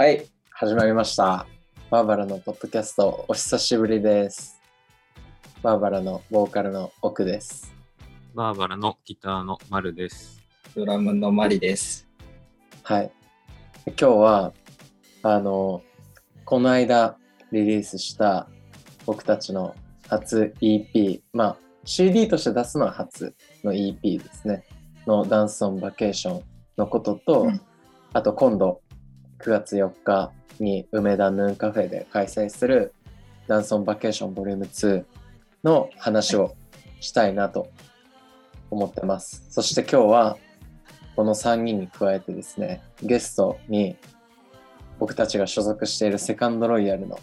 はい、始まりました。バーバラのポッドキャスト、お久しぶりです。バーバラのボーカルの奥です。バーバラのギターのマルです。ドラムのマリです。はい。今日は、あの、この間リリースした僕たちの初 EP、まあ CD として出すのは初の EP ですね。のダンスオンバケーションのことと、うんあと今度9月4日に梅田ヌーンカフェで開催するダンスオンバケーションボリューム2の話をしたいなと思ってます。そして今日はこの3人に加えてですね、ゲストに僕たちが所属しているセカンドロイヤルの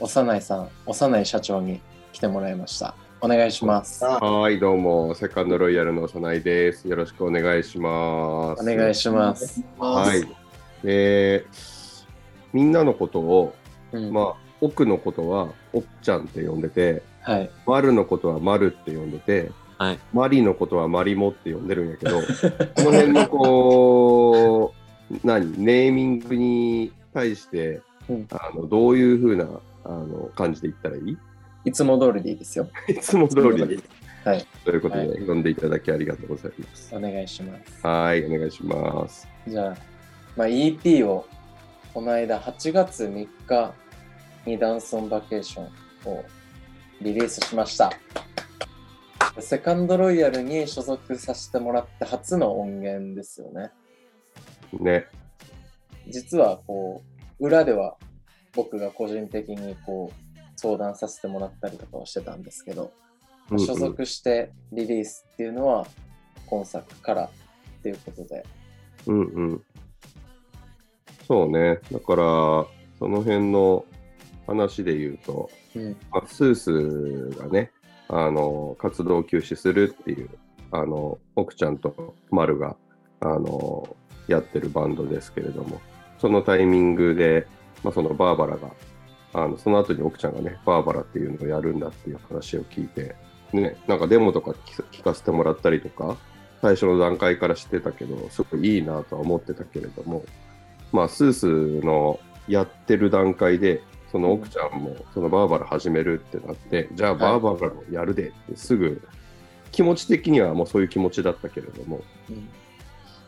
幼いさん、幼い社長に来てもらいました。お願いします。はい、どうも、セカンドロイヤルの幼いです。よろしくお願いします。お願いします。はい。で、みんなのことを、うんまあ、奥のことは、奥ちゃんって呼んでて、はい。マルのことはマルって呼んでて、はい。マリのことはマリモって呼んでるんやけど、この辺のこう、何、ネーミングに対して、うんあのどういうふうなあの感じで言ったらいい？いつも通りでいいですよ。いつも通りで。はい。ということで、は呼んでいただきありがとうございます。お願いします。はい、お願いします。じゃあ、まあ、EP をこの間8月3日にダンスオンバケーションをリリースしました。セカンドロイヤルに所属させてもらって初の音源ですよね。ね。実はこう裏では僕が個人的にこう相談させてもらったりとかをしてたんですけど、うんうん所属してリリースっていうのは今作からっていうことで、うんうん。そうね。だから、その辺の話で言うと、うんまあ、スースがね、あの、活動休止するっていう、あの、奥ちゃんと丸が、あの、やってるバンドですけれども、そのタイミングで、まあ、そのバーバラが、あの、その後に奥ちゃんがね、バーバラっていうのをやるんだっていう話を聞いて、ね、なんかデモとか聞聞かせてもらったりとか、最初の段階から知ってたけど、すごいいいなとは思ってたけれども、まあ、スースのやってる段階で、その奥ちゃんもそのバーバラ始めるってなって、じゃあバーバラもやるでってすぐ、気持ち的にはもうそういう気持ちだったけれども、うん。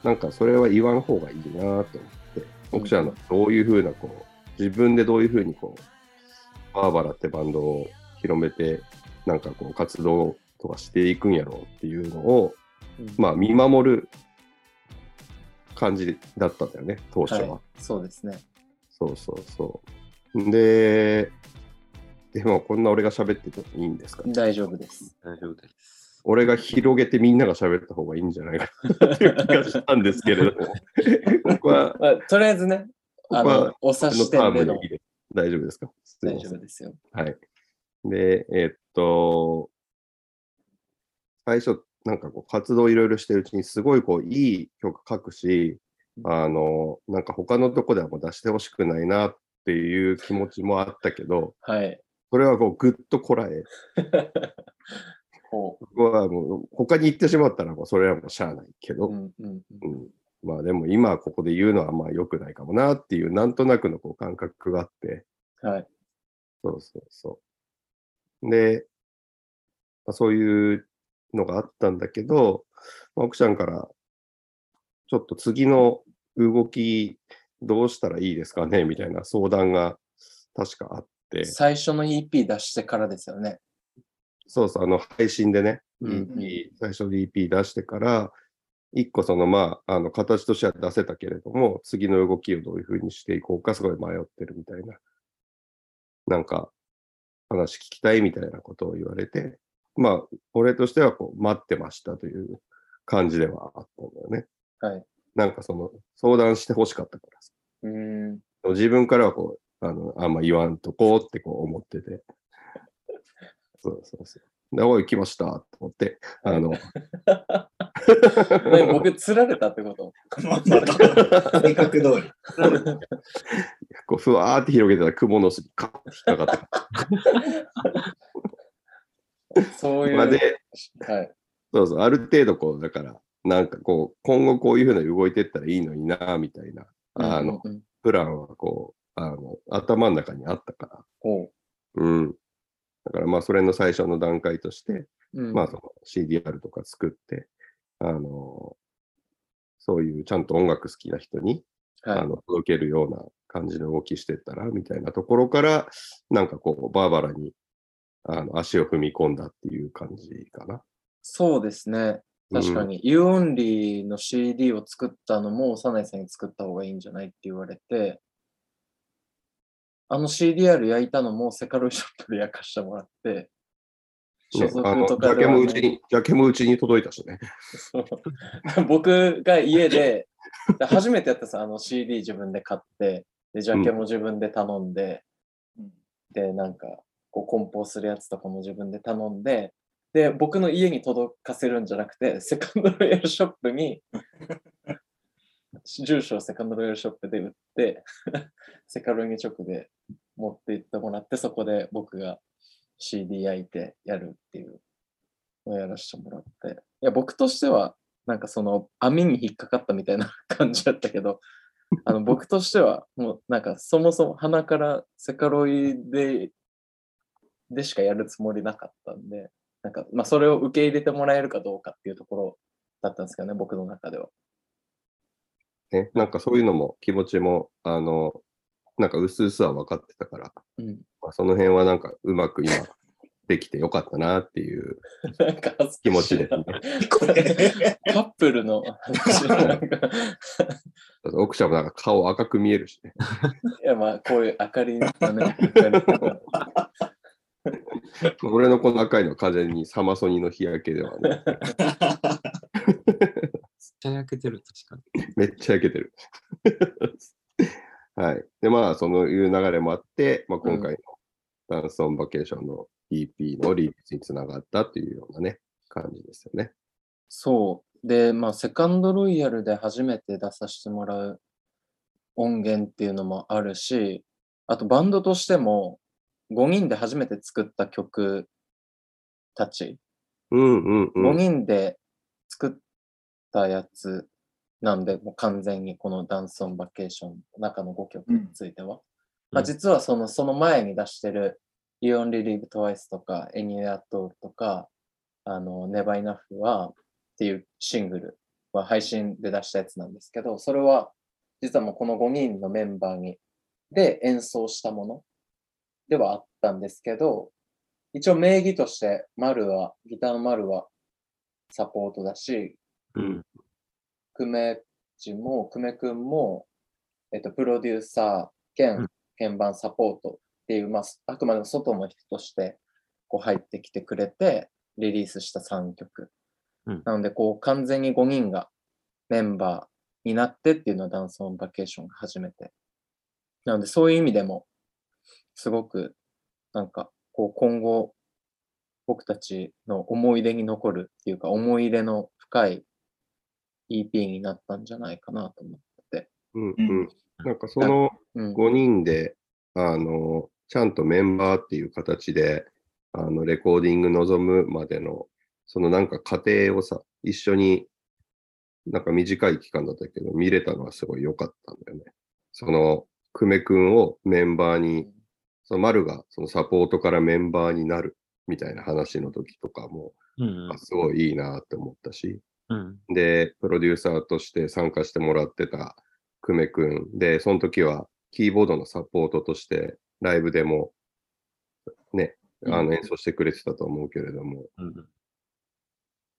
なんかそれは言わん方がいいなと思って、奥ちゃんのどういうふうな、こう、自分でどういうふうにこう、バーバラってバンドを広めて、なんかこう活動とかしていくんやろうっていうのを、うん。まあ見守る感じだったんだよね、当初は。はい、そうですね。そうそうそう。で、でもこんな俺が喋っててもいいんですか？大丈夫です。大丈夫です。俺が広げてみんなが喋った方がいいんじゃないかなっていう気がしたんですけれども、僕は、まあ、とりあえずね、あ僕はの、お察しでの大丈夫ですか？大丈夫ですよ。はい。で、えっと、最初、なんかこう活動いろいろしてるうちに、すごいこういい曲書くし、あの、なんか他のとこではもう出してほしくないなっていう気持ちもあったけど、はい。それはこうぐっとこらえ、ほここはもう他に行ってしまったらもうそれはもうしゃあないけう。ど、うんうんうんうんまあでも今ここで言うのはまあ良くないかもなっていうなんとなくのこう感覚があって、はい。そうそうそう。で、まあ、そういうのがあったんだけど、まあ奥ちゃんから、ちょっと次の動きどうしたらいいですかねみたいな相談が確かあって、最初の EP 出してからですよね。そうそう、あの配信でね、うんうん最初の EP 出してから、一個そのまあ、あの形としては出せたけれども、次の動きをどういうふうにしていこうかすごい迷ってるみたいな、なんか話聞きたいみたいなことを言われて、まあ、俺としてはこう待ってましたという感じではあったんだよね。はい。なんかその相談してほしかったからさうーん。自分からはこう、あの、あんま言わんとこうってこう思ってて。そうそうそう。で、おい、来ましたと思って、あの、ね僕、釣られたってこと？性格通り。こうふわーって広げてた雲の巣にカッて引っかかって。そういう。まあで、はい。そうそう、ある程度こう、だから、なんかこう、今後こういうふうな動いてったらいいのにな、みたいな、あの、うんうんプランはこう、あの、頭の中にあったから。ほうん。だからまあ、それの最初の段階として、う。うんまあ、その CDR とか作って、あの、そういうちゃんと音楽好きな人に、はいあの届けるような感じの動きしてったら、みたいなところから、なんかこう、バーバラにあの足を踏み込んだっていう感じかな。そうですね。確かに、You Only の CD を作ったのも、幼いさんに作った方がいいんじゃないって言われて、あの CDR 焼いたのもセカロイショップで焼かしてもらって、所属とジャケかではないもうちに、ジャケもうちに届いたしね。そう僕が家で、で初めてやったさ、あの CD 自分で買って、で、ジャケも自分で頼んで、で、なんか、こう、梱包するやつとかも自分で頼んで、で、僕の家に届かせるんじゃなくて、セカンドロイヤルショップに、住所をセカンドロイヤルショップで売って、セカロイに直で持って行ってもらって、そこで僕が CD 焼いてやるっていうのをやらせてもらって。いや、僕としては、なんかその網に引っかかったみたいな感じだったけど、あの僕としては、もうなんかそもそも鼻からセカロイででしかやるつもりなかったんで、なんかまあそれを受け入れてもらえるかどうかっていうところだったんですかね、僕の中では。ね、なんかそういうのも気持ちも、あの、なんか薄々は分かってたから、うん、まあ、その辺はなんかうまく今できてよかったなっていう 気持ちですね。これ、カップルの話 奥ちゃんもなんか顔赤く見えるしね。いやまあこういう明かりがね、俺のこの赤いのは完全にサマソニの日焼けではね、めっちゃ焼けてる、確かに。めっちゃ焼けてる。はい。で、まあ、そういう流れもあって、まあ、今回のダンスオンバケーションの EP のリリースにつながったっていうようなね、感じですよね。そう。で、まあ、セカンドロイヤルで初めて出させてもらう音源っていうのもあるし、あとバンドとしても5人で初めて作った曲たち、うんうんう5ん。人で作ったやつなんで、もう完全にこのダンスオンバケーションの中の5曲については。まあ、実はそのその前に出してる You Only Live Twice とか Anywhere at All とかあの Never Enough はっていうシングルは配信で出したやつなんですけど、それは実はもうこの5人のメンバーにで演奏したものではあったんですけど、一応名義としてマルは、ギターのマルはサポートだし、うん久米地も、久米くんも、えっと、プロデューサー兼うん鍵盤サポートっていう、まあ、あくまでも外の人としてこう入ってきてくれて、リリースした3曲。うんなので、こう、完全に5人がメンバーになってっていうのはダンスオンバケーションが初めて。なので、そういう意味でも、すごく、なんか、こう、今後、僕たちの思い出に残るっていうか、思い入れの深い EP になったんじゃないかなと思って。うんうん。なんかそのうん。5人で、あの、ちゃんとメンバーっていう形で、あの、レコーディング臨むまでの、そのなんか過程をさ、一緒に、なんか短い期間だったけど、見れたのはすごい良かったんだよね。その、久米くんをメンバーに、その丸がそのサポートからメンバーになるみたいな話の時とかも、うんあすごいいいなって思ったし、うん。で、プロデューサーとして参加してもらってた久米くんで、その時はキーボードのサポートとしてライブでもね、あの演奏してくれてたと思うけれども、うん。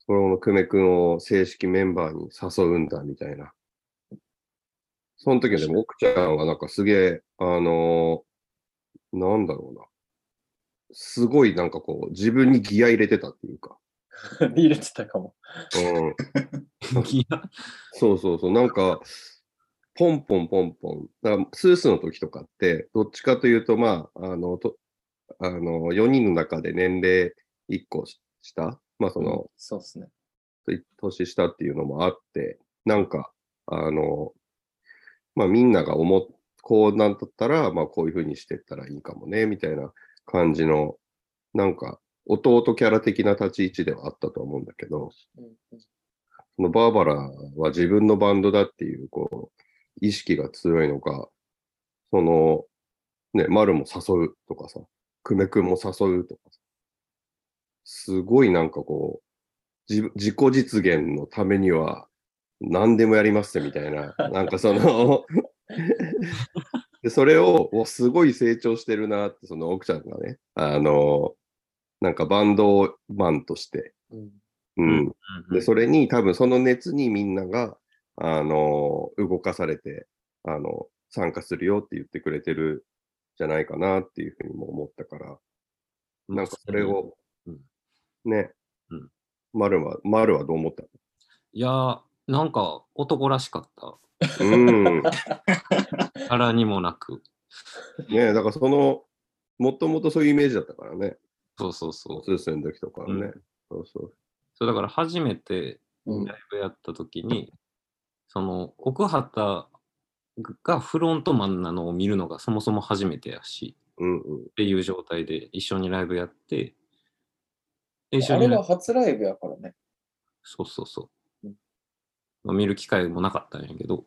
その久米くんを正式メンバーに誘うんだみたいな。その時はでも奥ちゃんはなんかすげえ、あのーなんだろうな。すごいなんかこう自分にギア入れてたっていうか。入れてたかも。うん。いや、そうそうそう、なんか、ポンポンポンポン。だからスースの時とかって、どっちかというと、まあ、あの、とあの4人の中で年齢1個下、まあ、その、そうですね。年下っていうのもあって、なんか、あの、まあ、みんなが思っ、こうなんだったら、まあ、こういうふうにしてったらいいかもね、みたいな感じの、なんか、弟キャラ的な立ち位置ではあったと思うんだけど、そのバーバラは自分のバンドだっていう、こう、意識が強いのか、その、ね、丸も誘うとかさ、久米くんも誘うとかさ、すごいなんかこう、自自己実現のためには何でもやりますみたいな、なんかそので、それを、おすごい成長してるなって、その奥ちゃんがね、あの、なんかバンドマンとして、うん。うん。で、それに多分その熱にみんなが、あの、動かされて、あの、参加するよって言ってくれてるじゃないかなっていうふうにも思ったから、なんかそれをうん、ね。うん、丸は、丸はどう思ったいやー、なんか男らしかった。うん。柄にもなく。ねだからその、もともとそういうイメージだったからね。そうそうそう。スースーの時とかはね。うんそうそう。そうだから初めてうんライブやった時に、その奥畑がフロントマンなのを見るのがそもそも初めてやし、うんうん。っていう状態で一緒にライブやって、で一緒あれにライブが初ライブやからね。そうそうそう見る機会もなかったんやけど、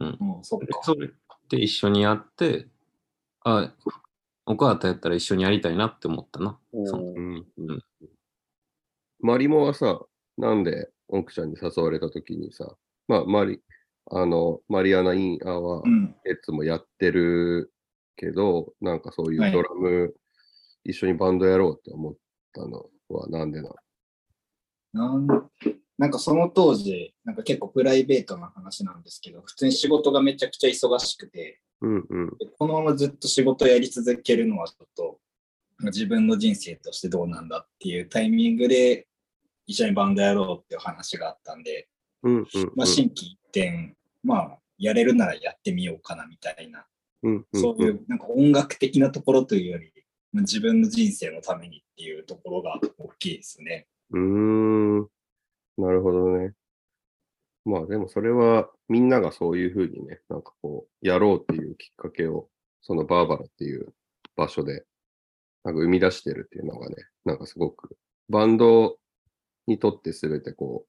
うん。もうそっか。でそれで一緒にやって、あ、奥畑やったら一緒にやりたいなって思ったな。うん。うん。マリモはさ、なんで奥ちゃんに誘われた時にさ、まあ、マリ、あの、 Mariana in our うん。 Heads もやってるけど、なんかそういはい。うドラム、一緒にバンドやろうって思ったのはなんでなの？なんなんかその当時、なんか結構プライベートな話なんですけど、普通に仕事がめちゃくちゃ忙しくて、うんうん。でこのままずっと仕事やり続けるのはちょっと自分の人生としてどうなんだっていうタイミングで一緒にバンドやろうっていう話があったんで、うんうんうん。まあ、心機一転、まあ、やれるならやってみようかなみたいな、うんうんそういうなんか音楽的なところというより、まあ自分の人生のためにっていうところが大きいですね。うーん。なるほどね。まあでもそれはみんながそういうふうにね、なんかこう、やろうっていうきっかけを、そのバーバラっていう場所で、なんか生み出してるっていうのがね、なんかすごく、バンドにとってすべてこ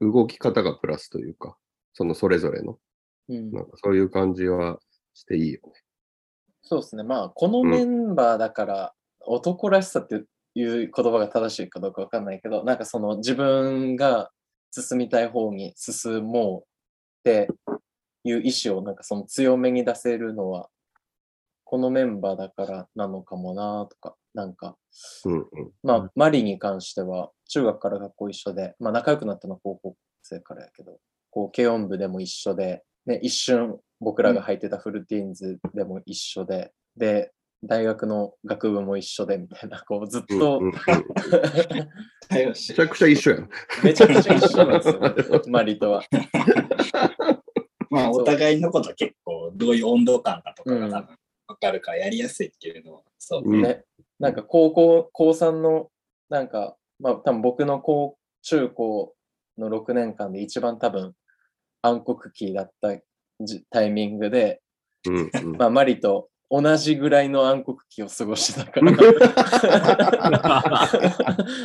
う、動き方がプラスというか、そのそれぞれの、うんなんかそういう感じはしていいよね。そうですね。まあ、このメンバーだから、男らしさっていう言葉が正しいかどうかわかんないけど、なんかその自分が進みたい方に進もうっていう意思をなんかその強めに出せるのは、このメンバーだからなのかもなとか、なんか、うんうん。まあ、マリに関しては、中学から学校一緒で、まあ、仲良くなったのは高校生からやけど、こう、軽音部でも一緒で、ね、一瞬僕らが入ってたフルティーンズでも一緒で、で、大学の学部も一緒でみたいな、こう、ずっと、うんうんうんめ めちゃくちゃ一緒やん。めちゃくちゃ一緒なんですよ、マリとは。まあ、お互いのことは結構どういう温度感かとかうんが多分分かるからやりやすいっていうのは、そう。うんね、なんか高校、高3の、なんか、まあ多分僕の高中高の6年間で一番多分暗黒期だったじタイミングで、うんうんまあマリと同じぐらいの暗黒期を過ごしてたから。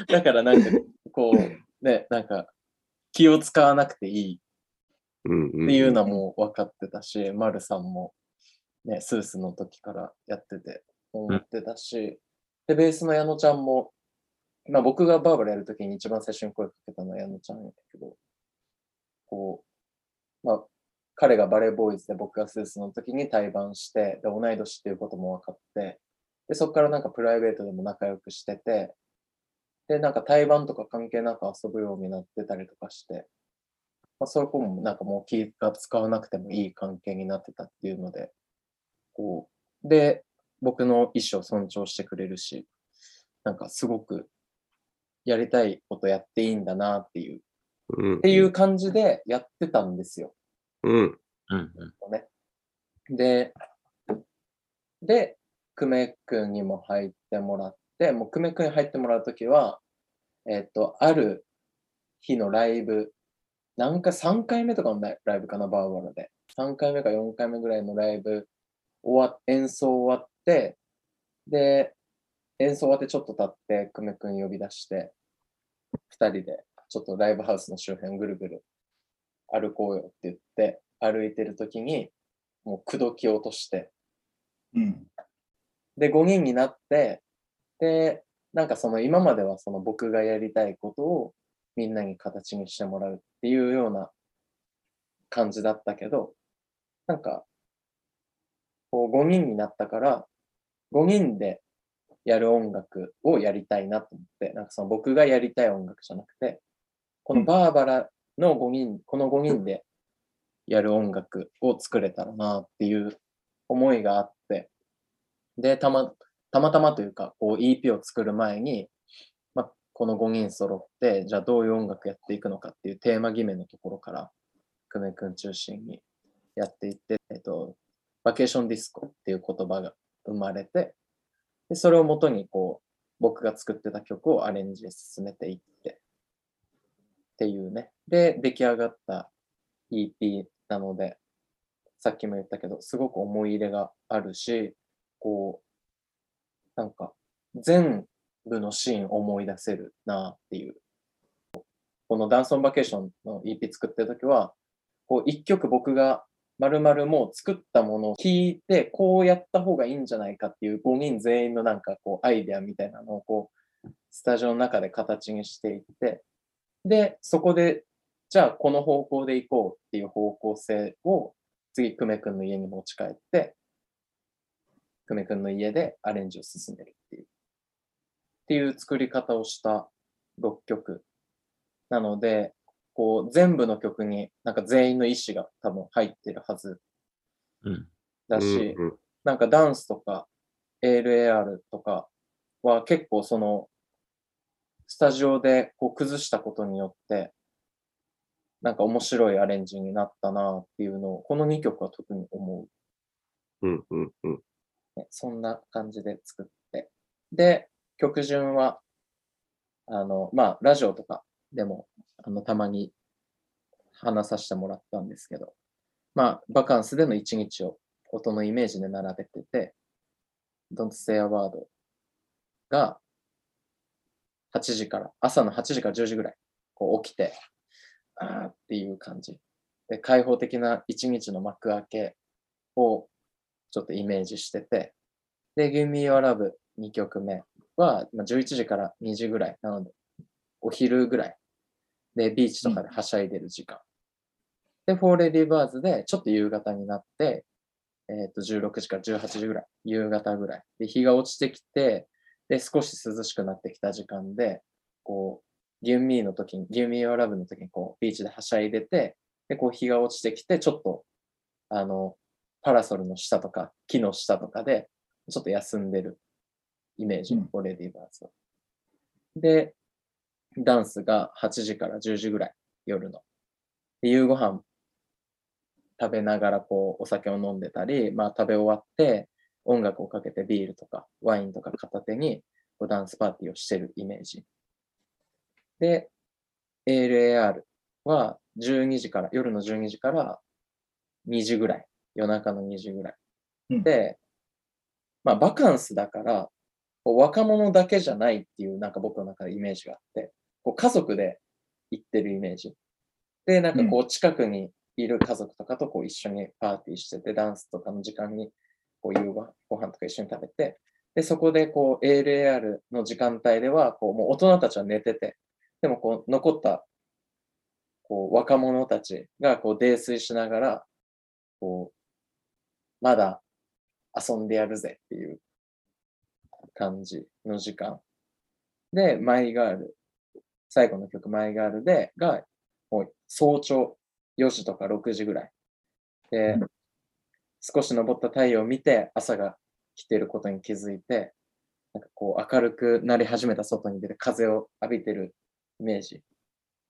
だからなんかこう、ね、なんか気を使わなくていい。っていうのはもう分かってたし、マルさんも、ね、スースの時からやってて思ってたし、で、ベースの矢野ちゃんも、まあ僕がバーバラやる時に一番最初に声かけたのは矢野ちゃんやけど、こう、まあ彼がバレーボーイズで僕がスースの時に対バンして、で、同い年っていうことも分かって、で、そこからなんかプライベートでも仲良くしてて、で、なんか対バンとか関係なく遊ぶようになってたりとかして、まあ、そこもなんかもう気が使わなくてもいい関係になってたっていうので、こう、で、僕の意思を尊重してくれるし、なんかすごくやりたいことやっていいんだなっていう、うんっていう感じでやってたんですよ。うん。うんうん。で、で、久米くんにも入ってもらって、もう久米くんに入ってもらうときは、えっ、と、ある日のライブ、なんか3回目とかのライブかな、バーバラで。3回目か4回目ぐらいのライブ終わ演奏終わって、で、演奏終わってちょっと経って、久米くん呼び出して、2人でちょっとライブハウスの周辺ぐるぐる歩こうよって言って歩いてるときに、もう口説き落として、うん。で、5人になって、で、なんかその今まではその僕がやりたいことをみんなに形にしてもらうっていうような感じだったけど、なんか、こう5人になったから、5人でやる音楽をやりたいなと思って、なんかその僕がやりたい音楽じゃなくて、このバーバラの5人、この5人でやる音楽を作れたらなっていう思いがあって、で、たま、たまたまというか、こう EP を作る前に、まあ、この5人揃って、じゃあどういう音楽やっていくのかっていうテーマ決めのところから、久米くん中心にやっていって、えっと、バケーションディスコっていう言葉が生まれて、でそれをもとにこう、僕が作ってた曲をアレンジで進めていって、っていうね。で、出来上がった EP なので、さっきも言ったけど、すごく思い入れがあるし、こう、なんか、全部のシーン思い出せるなっていう。このダンソンバケーションの EP 作ってるときは、こう、一曲僕が丸々もう作ったものを聞いて、こうやった方がいいんじゃないかっていう5人全員のなんかこう、アイデアみたいなのをこう、スタジオの中で形にしていって、で、そこで、じゃあこの方向で行こうっていう方向性を次、久米くんの家に持ち帰って、久米くんの家でアレンジを進めるっていう、っていう作り方をした6曲。なので、こう全部の曲になんか全員の意思が多分入ってるはず。うん。だし、うんうん。なんかダンスとか ALAR とかは結構そのスタジオでこう崩したことによってなんか面白いアレンジになったなっていうのをこの2曲は特に思うんうんうんう、ね。そんな感じで作って。で、曲順はあの、まあラジオとかでもあのたまに話させてもらったんですけど、まあバカンスでの一日を音のイメージで並べてて、Don't Say a Word が8時から、朝の8時から10時ぐらい、こう起きて、あーっていう感じ。で、開放的な一日の幕開けをちょっとイメージしてて、で、Give Me Your Love 2曲目は、まあ、11時から2時ぐらい、なので、お昼ぐらい。で、ビーチとかではしゃいでる時間。で、 For Ladybirds でちょっと夕方になって、えっ、と、16時から18時ぐらい、夕方ぐらい。で、日が落ちてきて、で、少し涼しくなってきた時間で、こう、 Give Me の時に、 Give Me Your Love の時に、こう、ビーチではしゃいでて、で、こう、日が落ちてきて、ちょっと、あの、パラソルの下とか、木の下とかで、ちょっと休んでるイメージ、うん For Ladybirds は。で、ダンスが8時から10時ぐらい、夜の。で、夕ご飯食べながらこうお酒を飲んでたり、まあ食べ終わって音楽をかけてビールとかワインとか片手にこうダンスパーティーをしてるイメージ。で、ALAR は12時から、夜の12時から2時ぐらい、夜中の2時ぐらい。うんで、まあバカンスだから、こう若者だけじゃないっていうなんか僕の中でイメージがあって、こう家族で行ってるイメージ。で、なんかこう近くにいる家族とかとこう一緒にパーティーしてて、ダンスとかの時間にこう夕ごご飯とか一緒に食べて、で、そこでこう ALAR の時間帯では、こうもう大人たちは寝てて、でもこう残ったこう若者たちがこう泥酔しながら、こう、まだ遊んでやるぜっていう感じの時間。で、マイガール、最後の曲マイガールで、が、もう早朝4時とか6時ぐらい。で、少し昇った太陽を見て朝が来てることに気づいて、なんかこう明るくなり始めた外に出て風を浴びてるイメージ。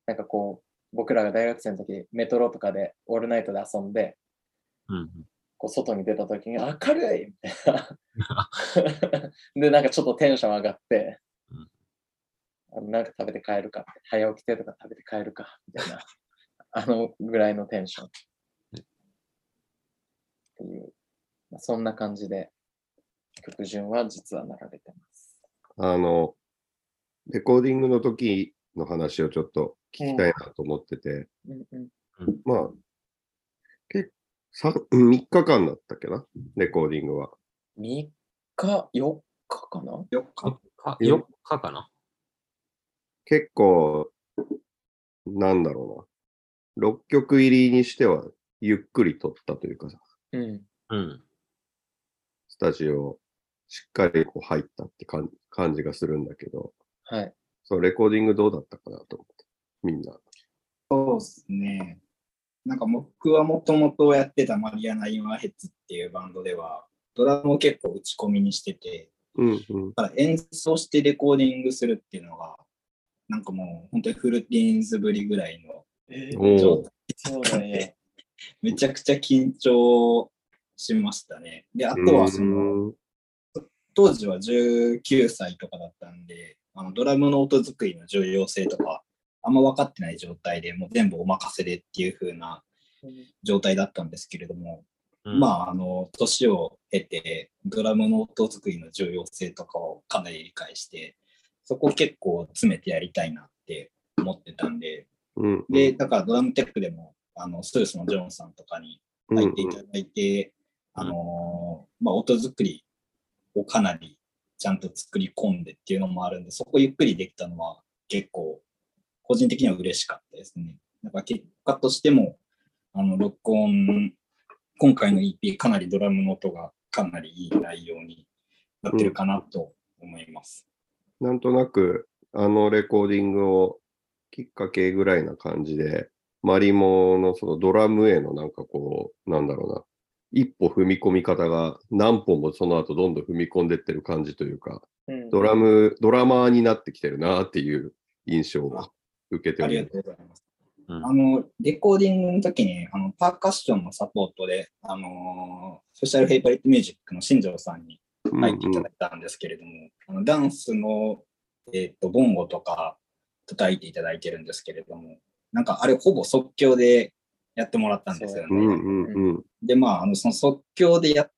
なんかこう、僕らが大学生の時、メトロとかでオールナイトで遊んで、うん。こう外に出た時に明るいみたいな。で、なんかちょっとテンション上がってうん、あのなんか食べて帰るか早起きてとか食べて帰るか、みたいな、あのぐらいのテンション。っていう、まあそんな感じで曲順は実は並べてます。あの、レコーディングの時の話をちょっと聞きたいなと思ってて、うんうんまあ、結さ3日間だったっけな、レコーディングは。3日、4日かな？4日か4日かな。結構、なんだろうな。6曲入りにしては、ゆっくり撮ったというかさ、うん。うん。スタジオ、しっかりこう入ったって感感じがするんだけど、はい。そう、レコーディングどうだったかなと思って、みんな。そうですね。なんか僕はもともとやってたマリアナ・インワーヘッズっていうバンドでは、ドラムを結構打ち込みにしてて、うんうん。だから演奏してレコーディングするっていうのが、なんかもう本当にフルティーンズぶりぐらいのえお状お態そうなんや。めちゃくちゃ緊張しましたね。で、あとはその、う当時は19歳とかだったんで、あのドラムの音作りの重要性とか、あんま分かってない状態でもう全部お任せでっていう風な状態だったんですけれども、うんまあ、あの、年を経て、ドラムの音作りの重要性とかをかなり理解して、そこを結構詰めてやりたいなって思ってたんで、んうん。で、だからドラムテックでも、あの、ストレスのジョンさんとかにうん、入っていただいて、あのーまあ、音作りをかなりちゃんと作り込んでっていうのもあるんで、そこゆっくりできたのは結構、個人的には嬉しかったですね。なんか結果としても、あの、録音、今回の EP かなりドラムの音がかなりいい内容になってるかなと思います。なんとなく、あのレコーディングをきっかけぐらいな感じで、マリモのそのドラムへのなんかこう、なんだろうな、一歩踏み込み方が何歩もその後どんどん踏み込んでってる感じというか、うんドラム、ドラマーになってきてるなっていう印象を受けております。ありがとうございます。うんあの、レコーディングの時に、あの、パーカッションのサポートで、あのーソーシャルフェイバリットミュージックの新庄さんに入っていただいたんですけれども、あのダンスの、えっ、と、ボンゴとか叩いていただいてるんですけれども、なんかあれほぼ即興でやってもらったんですよね。うんうんうんで、まあ、あの、その即興でやっ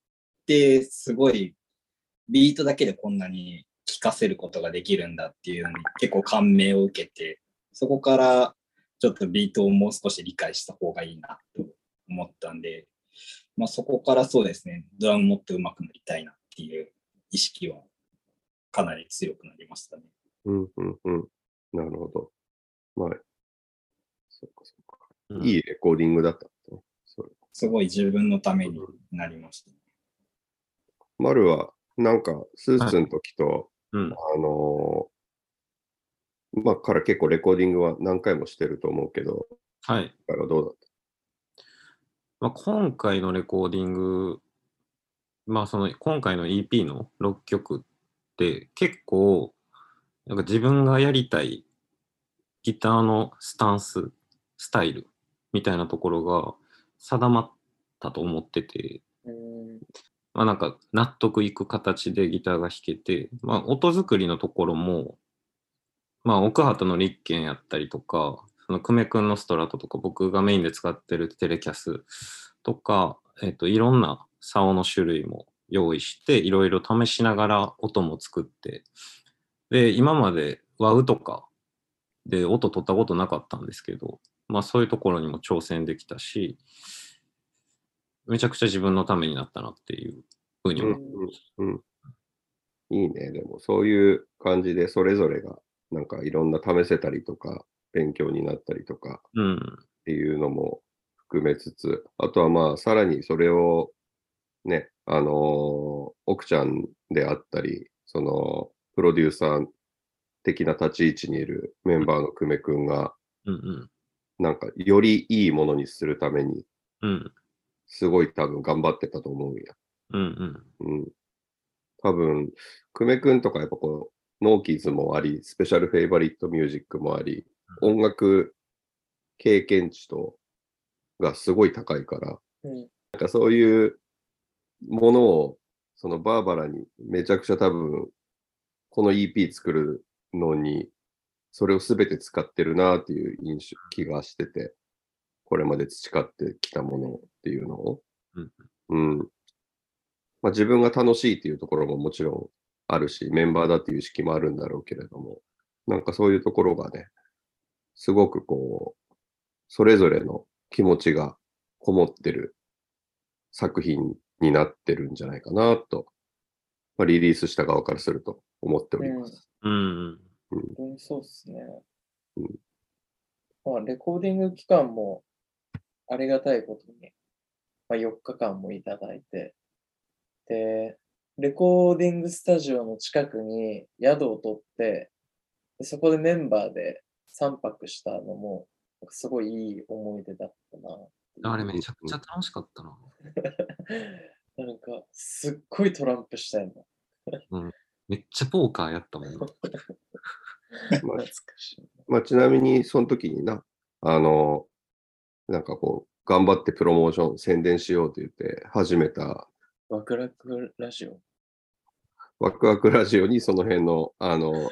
て、すごい、ビートだけでこんなに聴かせることができるんだっていうのに結構感銘を受けて、そこからちょっとビートをもう少し理解した方がいいなと思ったんで、まあそこからそうですね、ドラムもっと上手くなりたいなっていう意識はかなり強くなりましたね。うんうんうん。なるほど。まあ、そっかそ。うんいいレコーディングだったね。それすごい自分のためになりました。丸は、なんか、スーツの時と、うん。あのーまあ、から結構レコーディングは何回もしてると思うけど、はい。だからどうだっまあ、今回のレコーディング、まあその今回の EP の6曲って結構なんか自分がやりたいギターのスタンス、スタイルみたいなところが定まったと思ってて、うん。まあなんか納得いく形でギターが弾けて、まあ音作りのところも、まあ奥畑の立憲やったりとか、その久米くんのストラトとか僕がメインで使ってるテレキャスとか、えっ、と、いろんな竿の種類も用意して、いろいろ試しながら音も作って、で、今まで WAV とかで音取ったことなかったんですけど、まあそういうところにも挑戦できたし、めちゃくちゃ自分のためになったなっていうふうにた思う。うんうん。いいね。でも、そういう感じで、それぞれが、なんかいろんな試せたりとか、勉強になったりとかうん。っていうのも含めつつ、あとはまあ、さらにそれを、ね、あのー奥ちゃんであったり、その、プロデューサー的な立ち位置にいるメンバーの久米くんが、うんなんか、よりいいものにするために、うん。うん。すごい多分頑張ってたと思うんや。うんうん。うん。多分、久米くんとかやっぱこう、 NOKIES もあり、 Special Favorite Music もあり、音楽経験値と、がすごい高いから、うんなんかそういうものを、そのバーバラにめちゃくちゃ多分、この EP 作るのに、それを全て使ってるなっていう印象、気がしてて、これまで培ってきたものっていうのを。うんうん。まあ自分が楽しいっていうところももちろんあるし、メンバーだっていう意識もあるんだろうけれども、なんかそういうところがね、すごくこう、それぞれの気持ちがこもってる作品になってるんじゃないかなと、まあ、リリースした側からすると思っております。うん。本当にそうですね。うんまあ、レコーディング期間もありがたいことに、まあ、4日間もいただいて、で、レコーディングスタジオの近くに宿を取って、でそこでメンバーで3泊したのも、すごいいい思い出だったな。あれめちゃくちゃ楽しかったな。なんか、すっごいトランプしたいの。めっちゃポーカーやったもんな。ま 懐かしい。まあ、ちなみに、その時にな、あの、なんかこう、頑張ってプロモーション、宣伝しようと言って始めたワクラクラジオ？ワクワクラジオにその辺の、あの、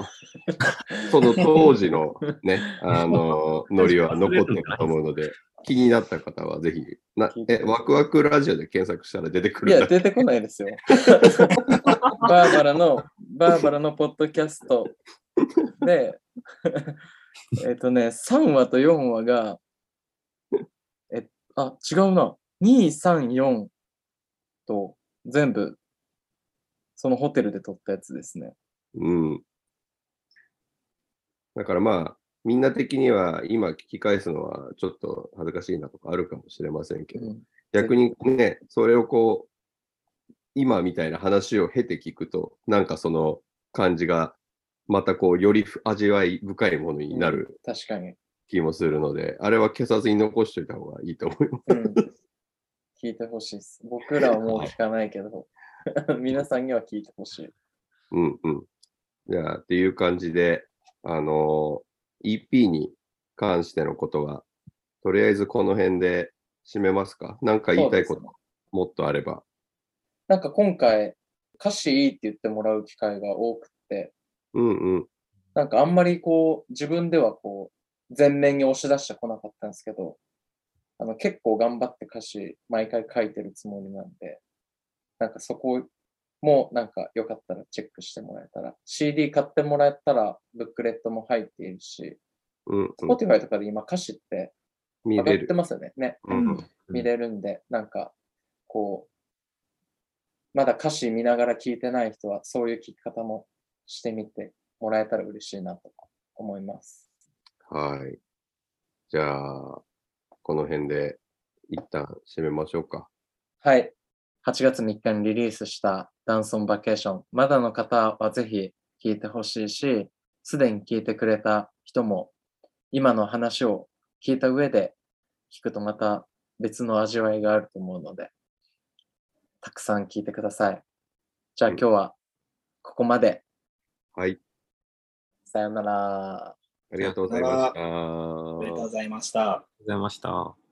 その当時のね、あの、ノリは残ってると思うので、気になった方はぜひ、なえ、ワクワクラジオで検索したら出てくいや、るんだ出てこないですよ。バーバラの、バーバラのポッドキャストで、えっとね、3話と4話が、え、あ、違うな。2、3、4と全部、そのホテルで撮ったやつですね。うん。だからまあ、みんな的には今聞き返すのはちょっと恥ずかしいなとかあるかもしれませんけど、うん逆にね、それをこう、今みたいな話を経て聞くと、なんかその感じが、またこう、より味わい深いものになる確かに。気もするので、あれは消さずに残しておいた方がいいと思います。うん、聞いてほしいです。僕らはもう聞かないけど、皆さんには聞いてほしい。うんうん。じゃあ、っていう感じで、あの EP に関してのことは、とりあえずこの辺で締めますかなんか言いたいこと、もっとあれば。なんか今回、歌詞いいって言ってもらう機会が多くって、うんうん。なんかあんまりこう、自分ではこう、前面に押し出してこなかったんですけど、あの結構頑張って歌詞毎回書いてるつもりなんで、なんかそこもなんかよかったらチェックしてもらえたら、CD 買ってもらえたらブックレットも入っているし、うん、うん。Spotify とかで今歌詞って上がって見れる。ますよね。ね。うん見れるんで、なんか、こう、まだ歌詞見ながら聞いてない人は、そういう聞き方もしてみてもらえたら嬉しいなと思います。はい。じゃあ、この辺で一旦締めましょうか。はい。8月3日にリリースしたダンソンバケーション。まだの方はぜひ聞いてほしいし、すでに聞いてくれた人も、今の話を聞いた上で聞くとまた別の味わいがあると思うので、たくさん聞いてください。じゃあうん今日はここまで。はい。さよなら。ありがとうございました。ありがとうございました。ありがとうございました。